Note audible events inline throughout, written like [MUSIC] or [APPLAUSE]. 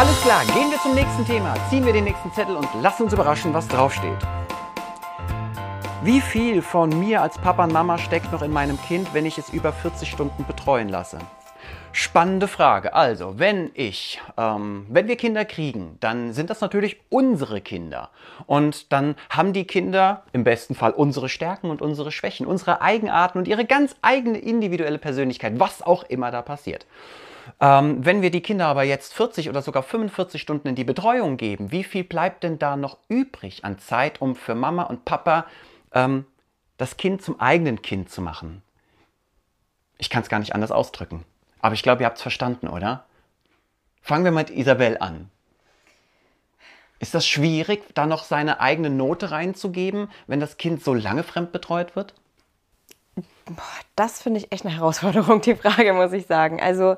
Alles klar, gehen wir zum nächsten Thema. Ziehen wir den nächsten Zettel und lassen uns überraschen, was draufsteht. Wie viel von mir als Papa und Mama steckt noch in meinem Kind, wenn ich es über 40 Stunden betreuen lasse? Spannende Frage. Also, wenn ich, ähm, wenn wir Kinder kriegen, dann sind das natürlich unsere Kinder. Und dann haben die Kinder im besten Fall unsere Stärken und unsere Schwächen, unsere Eigenarten und ihre ganz eigene individuelle Persönlichkeit, was auch immer da passiert. Ähm, wenn wir die Kinder aber jetzt 40 oder sogar 45 Stunden in die Betreuung geben, wie viel bleibt denn da noch übrig an Zeit, um für Mama und Papa ähm, das Kind zum eigenen Kind zu machen? Ich kann es gar nicht anders ausdrücken. Aber ich glaube, ihr habt es verstanden, oder? Fangen wir mit Isabel an. Ist das schwierig, da noch seine eigene Note reinzugeben, wenn das Kind so lange fremdbetreut wird? Boah, das finde ich echt eine Herausforderung, die Frage, muss ich sagen. Also,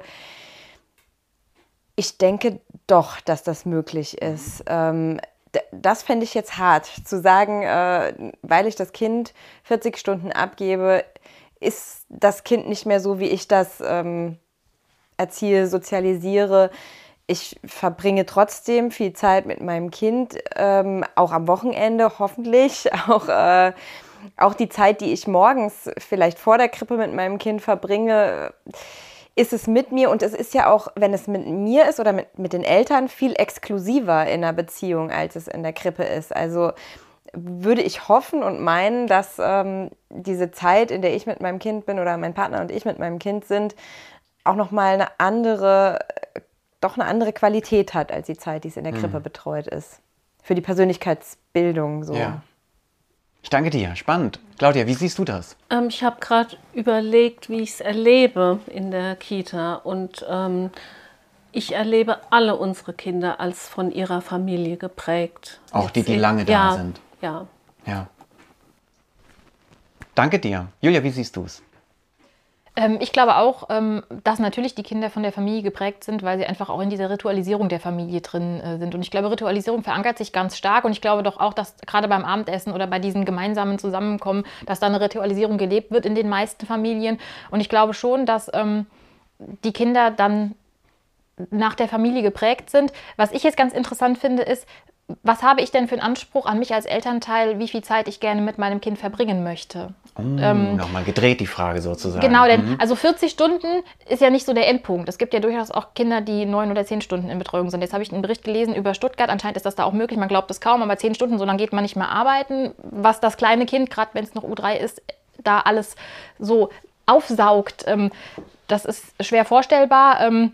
ich denke doch, dass das möglich ist. Ähm, das fände ich jetzt hart, zu sagen, äh, weil ich das Kind 40 Stunden abgebe, ist das Kind nicht mehr so, wie ich das ähm, erziehe, sozialisiere. Ich verbringe trotzdem viel Zeit mit meinem Kind, ähm, auch am Wochenende hoffentlich, [LAUGHS] auch, äh, auch die Zeit, die ich morgens vielleicht vor der Krippe mit meinem Kind verbringe, ist es mit mir und es ist ja auch, wenn es mit mir ist oder mit, mit den Eltern, viel exklusiver in einer Beziehung, als es in der Krippe ist. Also würde ich hoffen und meinen, dass ähm, diese Zeit, in der ich mit meinem Kind bin oder mein Partner und ich mit meinem Kind sind, auch nochmal eine andere, doch eine andere Qualität hat als die Zeit, die es in der Krippe mhm. betreut ist. Für die Persönlichkeitsbildung so. Ja. Ich danke dir. Spannend. Claudia, wie siehst du das? Ähm, ich habe gerade überlegt, wie ich es erlebe in der Kita. Und ähm, ich erlebe alle unsere Kinder als von ihrer Familie geprägt. Auch die, die lange da ja, sind. Ja. Ja. Danke dir. Julia, wie siehst du es? Ähm, ich glaube auch, ähm, dass natürlich die Kinder von der Familie geprägt sind, weil sie einfach auch in dieser Ritualisierung der Familie drin äh, sind. Und ich glaube, Ritualisierung verankert sich ganz stark. Und ich glaube doch auch, dass gerade beim Abendessen oder bei diesen gemeinsamen Zusammenkommen, dass da eine Ritualisierung gelebt wird in den meisten Familien. Und ich glaube schon, dass ähm, die Kinder dann nach der Familie geprägt sind. Was ich jetzt ganz interessant finde, ist, was habe ich denn für einen Anspruch an mich als Elternteil, wie viel Zeit ich gerne mit meinem Kind verbringen möchte? Oh, ähm, Nochmal gedreht die Frage sozusagen. Genau, denn mhm. also 40 Stunden ist ja nicht so der Endpunkt. Es gibt ja durchaus auch Kinder, die neun oder zehn Stunden in Betreuung sind. Jetzt habe ich einen Bericht gelesen über Stuttgart. Anscheinend ist das da auch möglich. Man glaubt es kaum, aber zehn Stunden, so lange geht man nicht mehr arbeiten. Was das kleine Kind, gerade wenn es noch U3 ist, da alles so aufsaugt, ähm, das ist schwer vorstellbar. Ähm,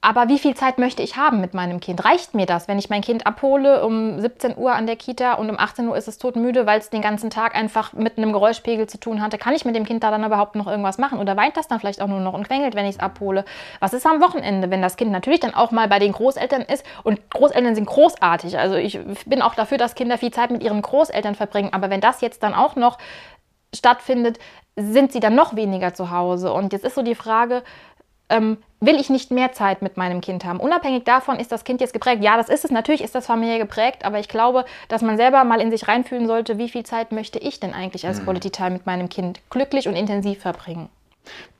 aber wie viel Zeit möchte ich haben mit meinem Kind? Reicht mir das, wenn ich mein Kind abhole um 17 Uhr an der Kita und um 18 Uhr ist es todmüde, weil es den ganzen Tag einfach mit einem Geräuschpegel zu tun hatte? Kann ich mit dem Kind da dann überhaupt noch irgendwas machen? Oder weint das dann vielleicht auch nur noch und quengelt, wenn ich es abhole? Was ist am Wochenende, wenn das Kind natürlich dann auch mal bei den Großeltern ist? Und Großeltern sind großartig. Also ich bin auch dafür, dass Kinder viel Zeit mit ihren Großeltern verbringen. Aber wenn das jetzt dann auch noch stattfindet, sind sie dann noch weniger zu Hause. Und jetzt ist so die Frage, ähm, will ich nicht mehr Zeit mit meinem Kind haben. Unabhängig davon, ist das Kind jetzt geprägt? Ja, das ist es. Natürlich ist das familiär geprägt, aber ich glaube, dass man selber mal in sich reinfühlen sollte, wie viel Zeit möchte ich denn eigentlich als mhm. Quality Time mit meinem Kind glücklich und intensiv verbringen.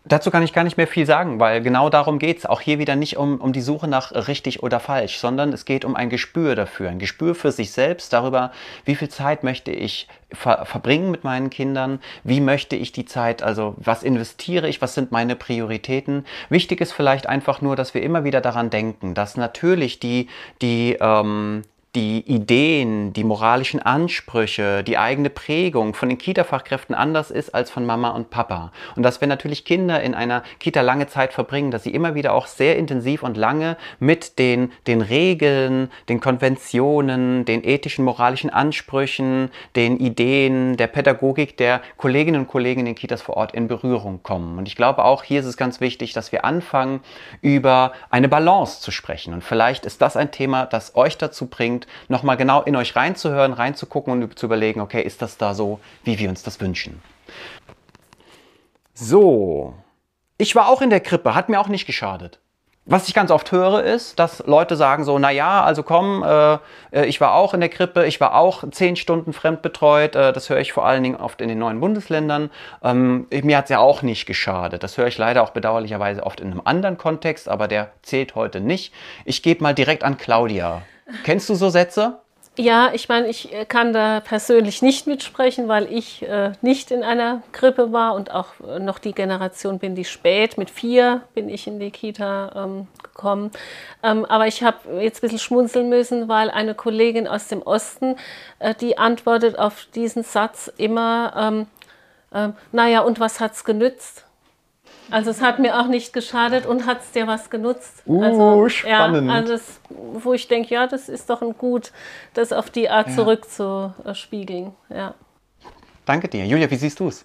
Dazu kann ich gar nicht mehr viel sagen, weil genau darum geht es. Auch hier wieder nicht um, um die Suche nach richtig oder falsch, sondern es geht um ein Gespür dafür. Ein Gespür für sich selbst darüber, wie viel Zeit möchte ich ver verbringen mit meinen Kindern, wie möchte ich die Zeit, also was investiere ich, was sind meine Prioritäten. Wichtig ist vielleicht einfach nur, dass wir immer wieder daran denken, dass natürlich die, die ähm, die Ideen, die moralischen Ansprüche, die eigene Prägung von den Kita-Fachkräften anders ist als von Mama und Papa. Und dass wenn natürlich Kinder in einer Kita lange Zeit verbringen, dass sie immer wieder auch sehr intensiv und lange mit den, den Regeln, den Konventionen, den ethischen, moralischen Ansprüchen, den Ideen, der Pädagogik der Kolleginnen und Kollegen in den Kitas vor Ort in Berührung kommen. Und ich glaube auch hier ist es ganz wichtig, dass wir anfangen, über eine Balance zu sprechen. Und vielleicht ist das ein Thema, das euch dazu bringt, bringt, nochmal genau in euch reinzuhören, reinzugucken und zu überlegen, okay, ist das da so, wie wir uns das wünschen? So, ich war auch in der Krippe, hat mir auch nicht geschadet. Was ich ganz oft höre, ist, dass Leute sagen so, na ja, also komm, äh, äh, ich war auch in der Krippe, ich war auch zehn Stunden fremdbetreut. Äh, das höre ich vor allen Dingen oft in den neuen Bundesländern. Ähm, mir hat es ja auch nicht geschadet. Das höre ich leider auch bedauerlicherweise oft in einem anderen Kontext, aber der zählt heute nicht. Ich gebe mal direkt an Claudia. Kennst du so Sätze? Ja, ich meine, ich äh, kann da persönlich nicht mitsprechen, weil ich äh, nicht in einer Krippe war und auch äh, noch die Generation bin, die spät, mit vier bin ich in die Kita ähm, gekommen. Ähm, aber ich habe jetzt ein bisschen schmunzeln müssen, weil eine Kollegin aus dem Osten, äh, die antwortet auf diesen Satz immer, ähm, ähm naja, und was hat es genützt? Also es hat mir auch nicht geschadet und hat es dir was genutzt. Uh, also, spannend. Ja, also das, wo ich denke, ja, das ist doch ein Gut, das auf die Art ja. zurückzuspiegeln. Ja. Danke dir. Julia, wie siehst du es?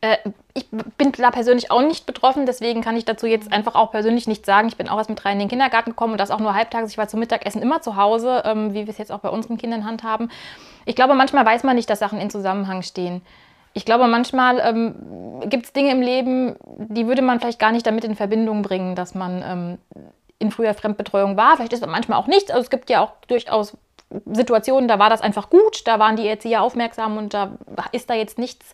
Äh, ich bin da persönlich auch nicht betroffen, deswegen kann ich dazu jetzt einfach auch persönlich nichts sagen. Ich bin auch erst mit rein in den Kindergarten gekommen und das auch nur halbtags. Ich war zum Mittagessen immer zu Hause, ähm, wie wir es jetzt auch bei unseren Kindern handhaben. Ich glaube, manchmal weiß man nicht, dass Sachen in Zusammenhang stehen ich glaube, manchmal ähm, gibt es Dinge im Leben, die würde man vielleicht gar nicht damit in Verbindung bringen, dass man ähm, in früher Fremdbetreuung war. Vielleicht ist es manchmal auch nichts. Also es gibt ja auch durchaus Situationen, da war das einfach gut, da waren die Erzieher aufmerksam und da ist da jetzt nichts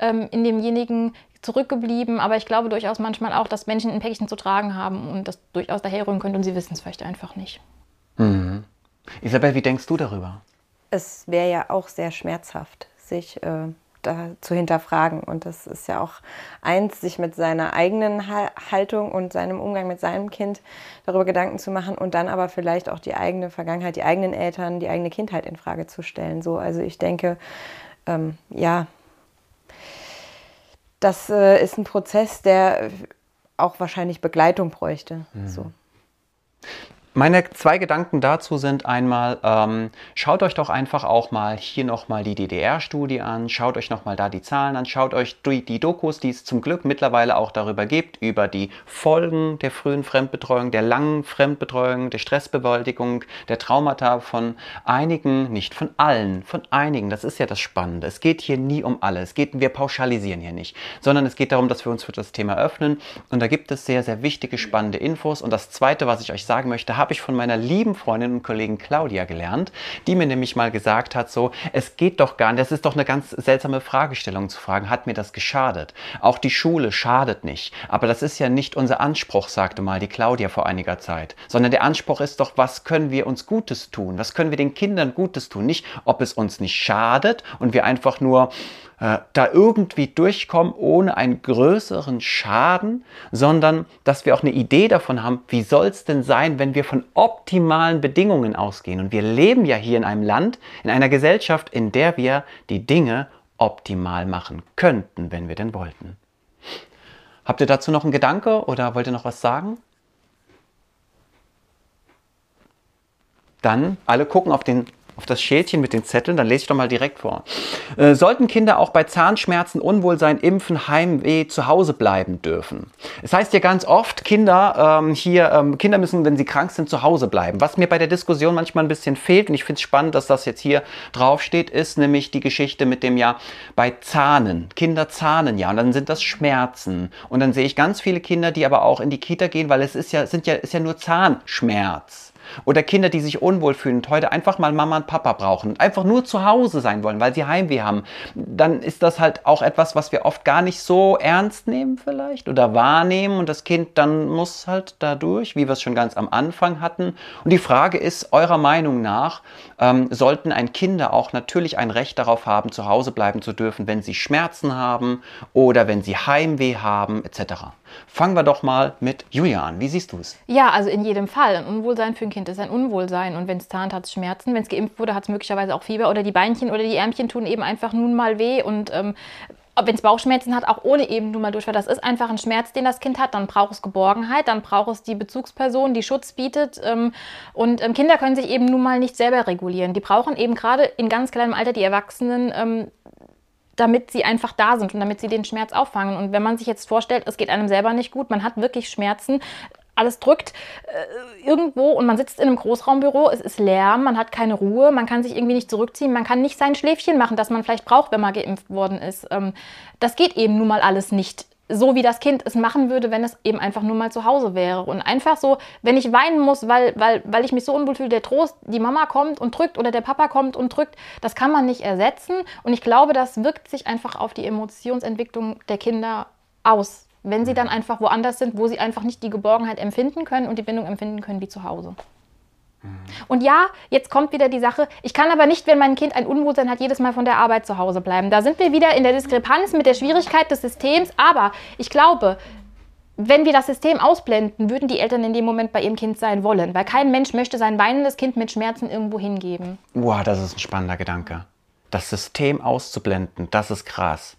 ähm, in demjenigen zurückgeblieben. Aber ich glaube durchaus manchmal auch, dass Menschen ein Päckchen zu tragen haben und das durchaus daherrühren können und sie wissen es vielleicht einfach nicht. Mhm. Isabel, wie denkst du darüber? Es wäre ja auch sehr schmerzhaft, sich äh, da zu hinterfragen. Und das ist ja auch eins, sich mit seiner eigenen Haltung und seinem Umgang mit seinem Kind darüber Gedanken zu machen und dann aber vielleicht auch die eigene Vergangenheit, die eigenen Eltern, die eigene Kindheit in Frage zu stellen. So, also ich denke, ähm, ja, das äh, ist ein Prozess, der auch wahrscheinlich Begleitung bräuchte. Mhm. So. Meine zwei Gedanken dazu sind einmal, ähm, schaut euch doch einfach auch mal hier nochmal die DDR-Studie an, schaut euch nochmal da die Zahlen an, schaut euch die, Dokus, die es zum Glück mittlerweile auch darüber gibt, über die Folgen der frühen Fremdbetreuung, der langen Fremdbetreuung, der Stressbewältigung, der Traumata von einigen, nicht von allen, von einigen. Das ist ja das Spannende. Es geht hier nie um alle. Es geht, wir pauschalisieren hier nicht, sondern es geht darum, dass wir uns für das Thema öffnen. Und da gibt es sehr, sehr wichtige, spannende Infos. Und das Zweite, was ich euch sagen möchte, habe ich von meiner lieben Freundin und Kollegin Claudia gelernt, die mir nämlich mal gesagt hat, so, es geht doch gar nicht, das ist doch eine ganz seltsame Fragestellung zu fragen, hat mir das geschadet? Auch die Schule schadet nicht. Aber das ist ja nicht unser Anspruch, sagte mal die Claudia vor einiger Zeit, sondern der Anspruch ist doch, was können wir uns Gutes tun? Was können wir den Kindern Gutes tun? Nicht, ob es uns nicht schadet und wir einfach nur äh, da irgendwie durchkommen ohne einen größeren Schaden, sondern dass wir auch eine Idee davon haben, wie soll es denn sein, wenn wir von optimalen Bedingungen ausgehen. Und wir leben ja hier in einem Land, in einer Gesellschaft, in der wir die Dinge optimal machen könnten, wenn wir denn wollten. Habt ihr dazu noch einen Gedanke oder wollt ihr noch was sagen? Dann alle gucken auf den auf das Schälchen mit den Zetteln, dann lese ich doch mal direkt vor. Äh, sollten Kinder auch bei Zahnschmerzen, Unwohlsein, Impfen, Heimweh zu Hause bleiben dürfen? Es heißt ja ganz oft, Kinder ähm, hier, ähm, Kinder müssen, wenn sie krank sind, zu Hause bleiben. Was mir bei der Diskussion manchmal ein bisschen fehlt, und ich finde es spannend, dass das jetzt hier draufsteht, ist nämlich die Geschichte mit dem ja bei Zahnen. Kinder zahnen ja und dann sind das Schmerzen. Und dann sehe ich ganz viele Kinder, die aber auch in die Kita gehen, weil es ist ja, sind ja, ist ja nur Zahnschmerz. Oder Kinder, die sich unwohl fühlen und heute einfach mal Mama und Papa brauchen einfach nur zu Hause sein wollen, weil sie Heimweh haben, dann ist das halt auch etwas, was wir oft gar nicht so ernst nehmen vielleicht oder wahrnehmen und das Kind dann muss halt dadurch, wie wir es schon ganz am Anfang hatten. Und die Frage ist, eurer Meinung nach, ähm, sollten ein Kinder auch natürlich ein Recht darauf haben, zu Hause bleiben zu dürfen, wenn sie Schmerzen haben oder wenn sie Heimweh haben etc. Fangen wir doch mal mit Julia an. Wie siehst du es? Ja, also in jedem Fall. Ein Unwohlsein für ein Kind ist ein Unwohlsein. Und wenn es zahnt, hat es Schmerzen. Wenn es geimpft wurde, hat es möglicherweise auch Fieber. Oder die Beinchen oder die Ärmchen tun eben einfach nun mal weh. Und ähm, wenn es Bauchschmerzen hat, auch ohne eben nun mal Durchfall, das ist einfach ein Schmerz, den das Kind hat. Dann braucht es Geborgenheit, dann braucht es die Bezugsperson, die Schutz bietet. Ähm, und ähm, Kinder können sich eben nun mal nicht selber regulieren. Die brauchen eben gerade in ganz kleinem Alter die Erwachsenen ähm, damit sie einfach da sind und damit sie den Schmerz auffangen. Und wenn man sich jetzt vorstellt, es geht einem selber nicht gut, man hat wirklich Schmerzen, alles drückt äh, irgendwo und man sitzt in einem Großraumbüro, es ist Lärm, man hat keine Ruhe, man kann sich irgendwie nicht zurückziehen, man kann nicht sein Schläfchen machen, das man vielleicht braucht, wenn man geimpft worden ist. Ähm, das geht eben nun mal alles nicht so wie das Kind es machen würde, wenn es eben einfach nur mal zu Hause wäre. Und einfach so, wenn ich weinen muss, weil, weil, weil ich mich so unwohl fühle, der Trost, die Mama kommt und drückt oder der Papa kommt und drückt, das kann man nicht ersetzen. Und ich glaube, das wirkt sich einfach auf die Emotionsentwicklung der Kinder aus, wenn sie dann einfach woanders sind, wo sie einfach nicht die Geborgenheit empfinden können und die Bindung empfinden können wie zu Hause. Und ja, jetzt kommt wieder die Sache, ich kann aber nicht, wenn mein Kind ein Unwohlsein hat, jedes Mal von der Arbeit zu Hause bleiben. Da sind wir wieder in der Diskrepanz mit der Schwierigkeit des Systems. Aber ich glaube, wenn wir das System ausblenden, würden die Eltern in dem Moment bei ihrem Kind sein wollen. Weil kein Mensch möchte sein weinendes Kind mit Schmerzen irgendwo hingeben. Wow, das ist ein spannender Gedanke. Das System auszublenden, das ist krass.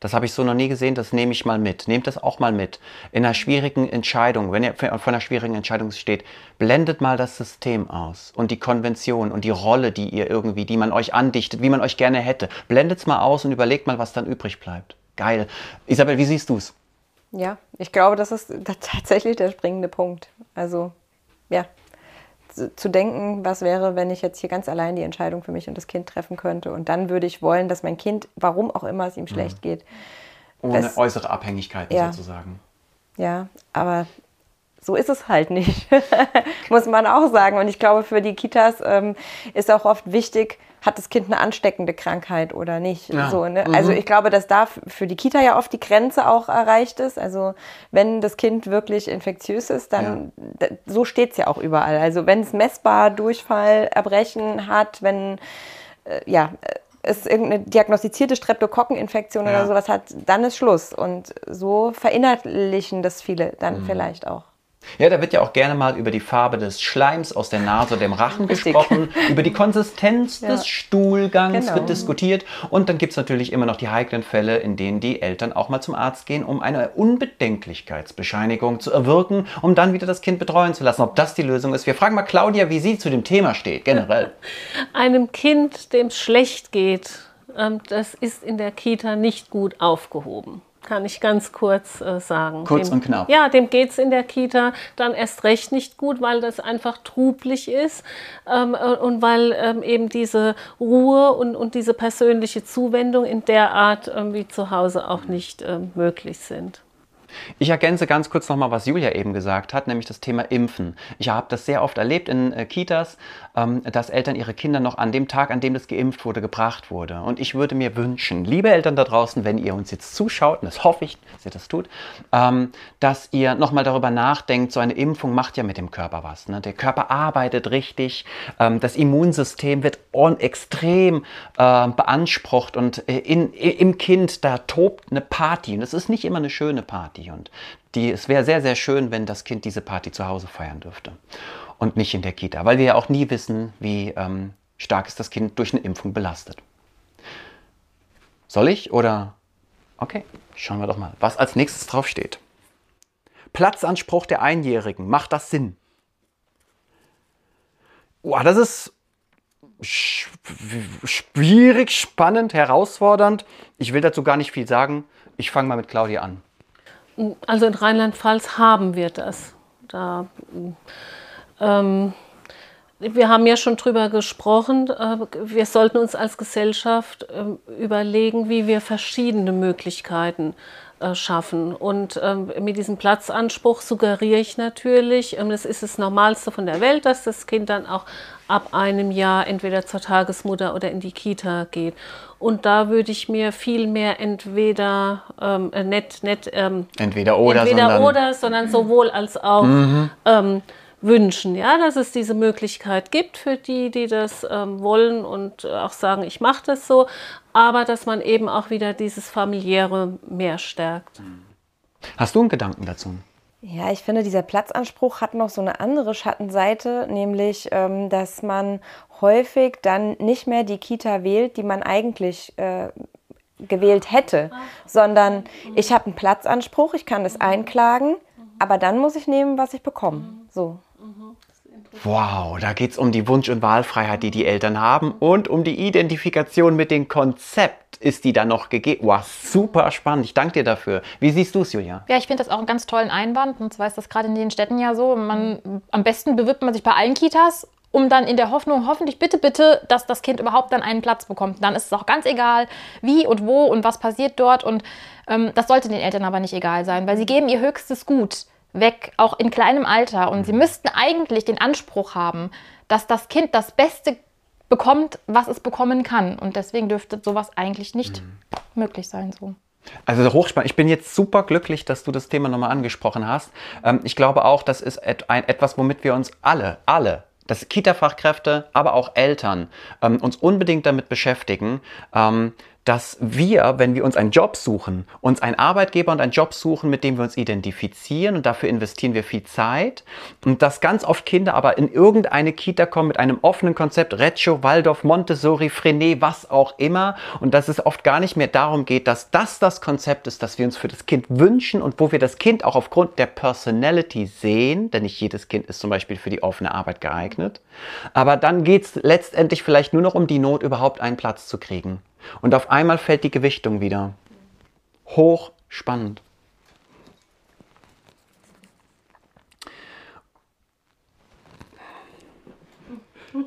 Das habe ich so noch nie gesehen, das nehme ich mal mit. Nehmt das auch mal mit. In einer schwierigen Entscheidung, wenn ihr vor einer schwierigen Entscheidung steht, blendet mal das System aus und die Konvention und die Rolle, die ihr irgendwie, die man euch andichtet, wie man euch gerne hätte. Blendet es mal aus und überlegt mal, was dann übrig bleibt. Geil. Isabel, wie siehst du es? Ja, ich glaube, das ist tatsächlich der springende Punkt. Also, ja, zu denken, was wäre, wenn ich jetzt hier ganz allein die Entscheidung für mich und das Kind treffen könnte. Und dann würde ich wollen, dass mein Kind, warum auch immer es ihm schlecht mhm. geht. Ohne es, äußere Abhängigkeiten ja, sozusagen. Ja, aber so ist es halt nicht, [LAUGHS] muss man auch sagen. Und ich glaube, für die Kitas ähm, ist auch oft wichtig, hat das Kind eine ansteckende Krankheit oder nicht. Ja. So, ne? mhm. Also ich glaube, dass da für die Kita ja oft die Grenze auch erreicht ist. Also wenn das Kind wirklich infektiös ist, dann ja. so steht es ja auch überall. Also wenn es messbar Durchfall, Erbrechen hat, wenn äh, ja es irgendeine diagnostizierte Streptokokkeninfektion ja. oder sowas hat, dann ist Schluss. Und so verinnerlichen das viele dann mhm. vielleicht auch. Ja, da wird ja auch gerne mal über die Farbe des Schleims aus der Nase oder dem Rachen Richtig. gesprochen, über die Konsistenz ja. des Stuhlgangs genau. wird diskutiert und dann gibt es natürlich immer noch die heiklen Fälle, in denen die Eltern auch mal zum Arzt gehen, um eine Unbedenklichkeitsbescheinigung zu erwirken, um dann wieder das Kind betreuen zu lassen. Ob das die Lösung ist? Wir fragen mal Claudia, wie sie zu dem Thema steht, generell. [LAUGHS] Einem Kind, dem es schlecht geht, ähm, das ist in der Kita nicht gut aufgehoben kann ich ganz kurz äh, sagen. Kurz dem, und knapp. Ja, dem geht es in der Kita dann erst recht nicht gut, weil das einfach trublich ist ähm, äh, und weil ähm, eben diese Ruhe und, und diese persönliche Zuwendung in der Art ähm, wie zu Hause auch nicht ähm, möglich sind. Ich ergänze ganz kurz nochmal, was Julia eben gesagt hat, nämlich das Thema Impfen. Ich habe das sehr oft erlebt in äh, Kitas, ähm, dass Eltern ihre Kinder noch an dem Tag, an dem das geimpft wurde, gebracht wurde. Und ich würde mir wünschen, liebe Eltern da draußen, wenn ihr uns jetzt zuschaut, und das hoffe ich, dass ihr das tut, ähm, dass ihr nochmal darüber nachdenkt, so eine Impfung macht ja mit dem Körper was. Ne? Der Körper arbeitet richtig, ähm, das Immunsystem wird extrem äh, beansprucht und äh, in, im Kind, da tobt eine Party. Und es ist nicht immer eine schöne Party. Party. Und die, es wäre sehr, sehr schön, wenn das Kind diese Party zu Hause feiern dürfte und nicht in der Kita, weil wir ja auch nie wissen, wie ähm, stark ist das Kind durch eine Impfung belastet. Soll ich oder? Okay, schauen wir doch mal, was als nächstes draufsteht. Platzanspruch der Einjährigen, macht das Sinn? Oh, das ist schwierig, spannend, herausfordernd. Ich will dazu gar nicht viel sagen. Ich fange mal mit Claudia an. Also in Rheinland-Pfalz haben wir das. Da, ähm, wir haben ja schon drüber gesprochen. Äh, wir sollten uns als Gesellschaft äh, überlegen, wie wir verschiedene Möglichkeiten schaffen. Und ähm, mit diesem Platzanspruch suggeriere ich natürlich, ähm, das ist das Normalste von der Welt, dass das Kind dann auch ab einem Jahr entweder zur Tagesmutter oder in die Kita geht. Und da würde ich mir viel mehr entweder ähm, äh, nicht, nicht ähm, entweder oder, entweder sondern, oder, sondern sowohl als auch mhm. ähm, wünschen, ja, dass es diese Möglichkeit gibt für die, die das ähm, wollen und auch sagen, ich mache das so, aber dass man eben auch wieder dieses familiäre mehr stärkt. Hast du einen Gedanken dazu? Ja, ich finde, dieser Platzanspruch hat noch so eine andere Schattenseite, nämlich, ähm, dass man häufig dann nicht mehr die Kita wählt, die man eigentlich äh, gewählt hätte, sondern ich habe einen Platzanspruch, ich kann das einklagen, aber dann muss ich nehmen, was ich bekomme. So. Wow, da geht es um die Wunsch- und Wahlfreiheit, die die Eltern haben und um die Identifikation mit dem Konzept. Ist die da noch gegeben? Wow, super spannend. Ich danke dir dafür. Wie siehst du es, Julia? Ja, ich finde das auch einen ganz tollen Einwand. Und zwar ist das gerade in den Städten ja so. Man, am besten bewirbt man sich bei allen Kitas um dann in der Hoffnung, hoffentlich bitte, bitte, dass das Kind überhaupt dann einen Platz bekommt. Dann ist es auch ganz egal, wie und wo und was passiert dort. Und ähm, das sollte den Eltern aber nicht egal sein, weil sie geben ihr höchstes Gut weg, auch in kleinem Alter. Und sie müssten eigentlich den Anspruch haben, dass das Kind das Beste bekommt, was es bekommen kann. Und deswegen dürfte sowas eigentlich nicht mhm. möglich sein. So. Also hochspannend. Ich bin jetzt super glücklich, dass du das Thema nochmal angesprochen hast. Ähm, ich glaube auch, das ist etwas, womit wir uns alle, alle, dass Kita-Fachkräfte, aber auch Eltern ähm, uns unbedingt damit beschäftigen, ähm, dass wir, wenn wir uns einen Job suchen, uns einen Arbeitgeber und einen Job suchen, mit dem wir uns identifizieren und dafür investieren wir viel Zeit und dass ganz oft Kinder aber in irgendeine Kita kommen mit einem offenen Konzept, Reggio, Waldorf, Montessori, Frenet, was auch immer und dass es oft gar nicht mehr darum geht, dass das das Konzept ist, das wir uns für das Kind wünschen und wo wir das Kind auch aufgrund der Personality sehen, denn nicht jedes Kind ist zum Beispiel für die offene Arbeit geeignet, aber dann geht es letztendlich vielleicht nur noch um die Not, überhaupt einen Platz zu kriegen. Und auf einmal fällt die Gewichtung wieder. Hochspannend.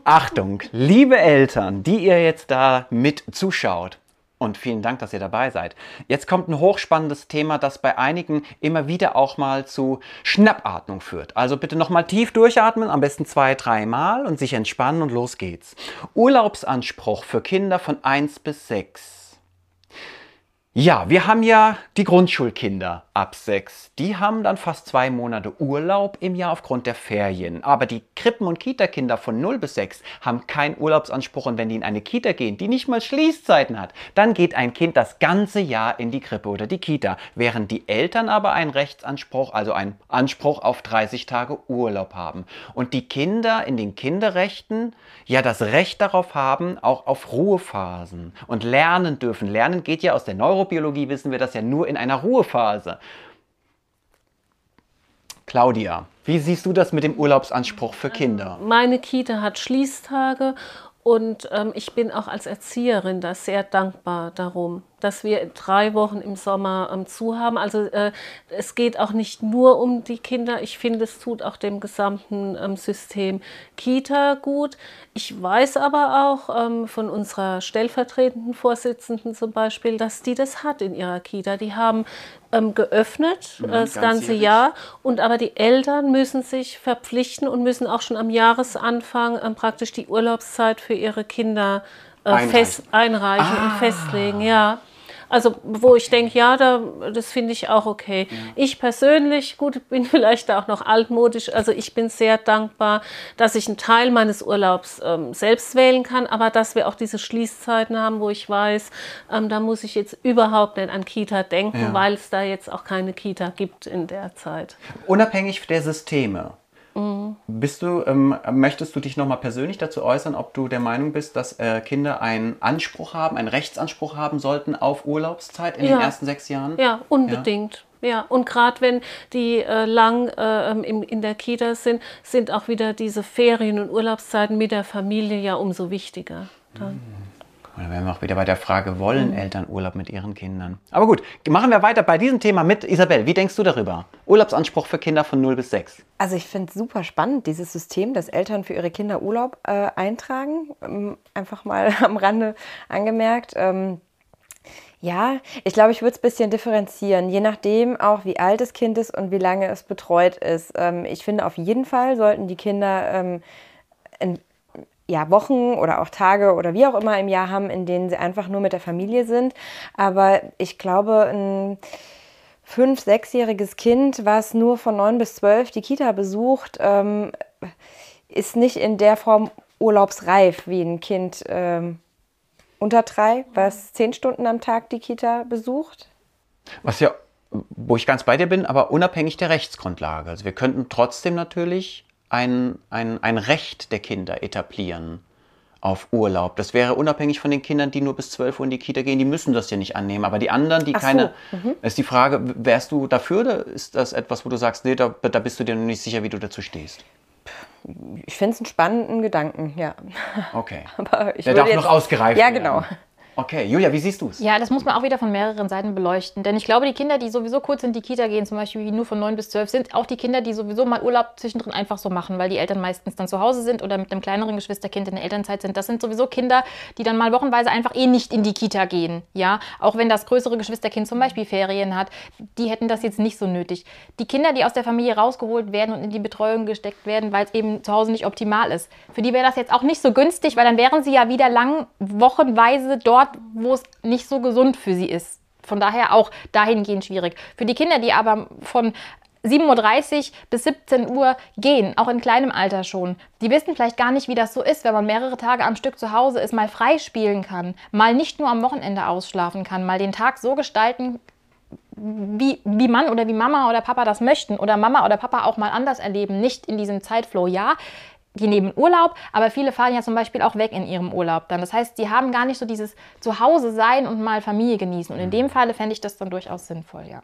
Achtung, liebe Eltern, die ihr jetzt da mit zuschaut. Und vielen Dank, dass ihr dabei seid. Jetzt kommt ein hochspannendes Thema, das bei einigen immer wieder auch mal zu Schnappatmung führt. Also bitte nochmal tief durchatmen, am besten zwei, dreimal und sich entspannen und los geht's. Urlaubsanspruch für Kinder von 1 bis 6. Ja, wir haben ja die Grundschulkinder ab sechs. Die haben dann fast zwei Monate Urlaub im Jahr aufgrund der Ferien. Aber die Krippen- und Kita-Kinder von 0 bis 6 haben keinen Urlaubsanspruch. Und wenn die in eine Kita gehen, die nicht mal Schließzeiten hat, dann geht ein Kind das ganze Jahr in die Krippe oder die Kita. Während die Eltern aber einen Rechtsanspruch, also einen Anspruch auf 30 Tage Urlaub haben. Und die Kinder in den Kinderrechten ja das Recht darauf haben, auch auf Ruhephasen und lernen dürfen. Lernen geht ja aus der Neuro Neurobiologie wissen wir das ja nur in einer Ruhephase. Claudia, wie siehst du das mit dem Urlaubsanspruch für Kinder? Meine Kita hat Schließtage und ähm, ich bin auch als Erzieherin da sehr dankbar darum dass wir drei Wochen im Sommer ähm, zu haben. Also äh, es geht auch nicht nur um die Kinder. Ich finde, es tut auch dem gesamten ähm, System Kita gut. Ich weiß aber auch ähm, von unserer stellvertretenden Vorsitzenden zum Beispiel, dass die das hat in ihrer Kita. Die haben ähm, geöffnet mhm, das ganze jährlich. Jahr und aber die Eltern müssen sich verpflichten und müssen auch schon am Jahresanfang ähm, praktisch die Urlaubszeit für ihre Kinder äh, einreichen. fest einreichen ah. und festlegen. Ja. Also wo ich denke, ja, da, das finde ich auch okay. Ja. Ich persönlich, gut, bin [LAUGHS] vielleicht auch noch altmodisch, also ich bin sehr dankbar, dass ich einen Teil meines Urlaubs ähm, selbst wählen kann, aber dass wir auch diese Schließzeiten haben, wo ich weiß, ähm, da muss ich jetzt überhaupt nicht an Kita denken, ja. weil es da jetzt auch keine Kita gibt in der Zeit. Unabhängig der Systeme. Mhm. Bist du, ähm, möchtest du dich nochmal persönlich dazu äußern, ob du der Meinung bist, dass äh, Kinder einen Anspruch haben, einen Rechtsanspruch haben sollten auf Urlaubszeit in ja. den ersten sechs Jahren? Ja, unbedingt. Ja, ja. und gerade wenn die äh, lang äh, ähm, in, in der Kita sind, sind auch wieder diese Ferien- und Urlaubszeiten mit der Familie ja umso wichtiger. Dann. Mhm. Und dann wären wir auch wieder bei der Frage, wollen mhm. Eltern Urlaub mit ihren Kindern? Aber gut, machen wir weiter bei diesem Thema mit Isabel. Wie denkst du darüber? Urlaubsanspruch für Kinder von 0 bis 6. Also ich finde es super spannend, dieses System, dass Eltern für ihre Kinder Urlaub äh, eintragen. Ähm, einfach mal [LAUGHS] am Rande angemerkt. Ähm, ja, ich glaube, ich würde es ein bisschen differenzieren, je nachdem auch, wie alt das Kind ist und wie lange es betreut ist. Ähm, ich finde, auf jeden Fall sollten die Kinder ähm, ja, Wochen oder auch Tage oder wie auch immer im Jahr haben, in denen sie einfach nur mit der Familie sind. Aber ich glaube, ein fünf-, sechsjähriges Kind, was nur von neun bis zwölf die Kita besucht, ähm, ist nicht in der Form urlaubsreif wie ein Kind ähm, unter drei, was zehn Stunden am Tag die Kita besucht. Was ja, wo ich ganz bei dir bin, aber unabhängig der Rechtsgrundlage. Also wir könnten trotzdem natürlich ein, ein, ein Recht der Kinder etablieren auf Urlaub. Das wäre unabhängig von den Kindern, die nur bis 12 Uhr in die Kita gehen, die müssen das ja nicht annehmen. Aber die anderen, die Ach keine, so. mhm. ist die Frage, wärst du dafür oder ist das etwas, wo du sagst, nee, da, da bist du dir noch nicht sicher, wie du dazu stehst? Ich finde es einen spannenden Gedanken, ja. Okay. [LAUGHS] Aber ich Der darf jetzt, noch ausgereift Ja, genau. Okay, Julia, wie siehst du es? Ja, das muss man auch wieder von mehreren Seiten beleuchten. Denn ich glaube, die Kinder, die sowieso kurz in die Kita gehen, zum Beispiel nur von 9 bis 12, sind auch die Kinder, die sowieso mal Urlaub zwischendrin einfach so machen, weil die Eltern meistens dann zu Hause sind oder mit einem kleineren Geschwisterkind in der Elternzeit sind. Das sind sowieso Kinder, die dann mal wochenweise einfach eh nicht in die Kita gehen. Ja, auch wenn das größere Geschwisterkind zum Beispiel Ferien hat, die hätten das jetzt nicht so nötig. Die Kinder, die aus der Familie rausgeholt werden und in die Betreuung gesteckt werden, weil es eben zu Hause nicht optimal ist, für die wäre das jetzt auch nicht so günstig, weil dann wären sie ja wieder lang wochenweise dort, wo es nicht so gesund für sie ist. Von daher auch dahingehend schwierig. Für die Kinder, die aber von 7.30 Uhr bis 17 Uhr gehen, auch in kleinem Alter schon. Die wissen vielleicht gar nicht, wie das so ist, wenn man mehrere Tage am Stück zu Hause ist, mal frei spielen kann, mal nicht nur am Wochenende ausschlafen kann, mal den Tag so gestalten, wie, wie Mann oder wie Mama oder Papa das möchten oder Mama oder Papa auch mal anders erleben, nicht in diesem Zeitflow. Ja, die nehmen Urlaub, aber viele fahren ja zum Beispiel auch weg in ihrem Urlaub dann. Das heißt, sie haben gar nicht so dieses Zuhause sein und mal Familie genießen. Und in dem Falle fände ich das dann durchaus sinnvoll, ja.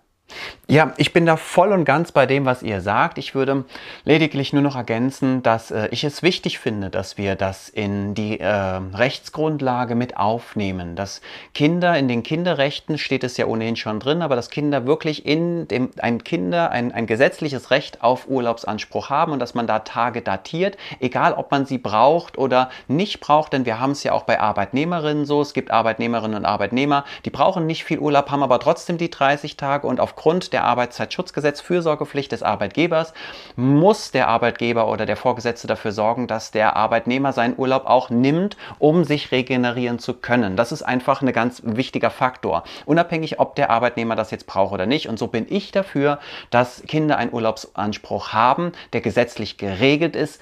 Ja, ich bin da voll und ganz bei dem, was ihr sagt. Ich würde lediglich nur noch ergänzen, dass äh, ich es wichtig finde, dass wir das in die äh, Rechtsgrundlage mit aufnehmen. Dass Kinder, in den Kinderrechten steht es ja ohnehin schon drin, aber dass Kinder wirklich in dem, ein Kinder, ein, ein gesetzliches Recht auf Urlaubsanspruch haben und dass man da Tage datiert, egal ob man sie braucht oder nicht braucht, denn wir haben es ja auch bei Arbeitnehmerinnen so. Es gibt Arbeitnehmerinnen und Arbeitnehmer, die brauchen nicht viel Urlaub, haben aber trotzdem die 30 Tage und auf aufgrund der Arbeitszeitschutzgesetz Fürsorgepflicht des Arbeitgebers muss der Arbeitgeber oder der Vorgesetzte dafür sorgen, dass der Arbeitnehmer seinen Urlaub auch nimmt, um sich regenerieren zu können. Das ist einfach ein ganz wichtiger Faktor. Unabhängig, ob der Arbeitnehmer das jetzt braucht oder nicht. Und so bin ich dafür, dass Kinder einen Urlaubsanspruch haben, der gesetzlich geregelt ist.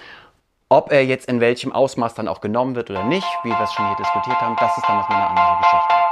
Ob er jetzt in welchem Ausmaß dann auch genommen wird oder nicht, wie wir es schon hier diskutiert haben, das ist dann noch eine andere Geschichte.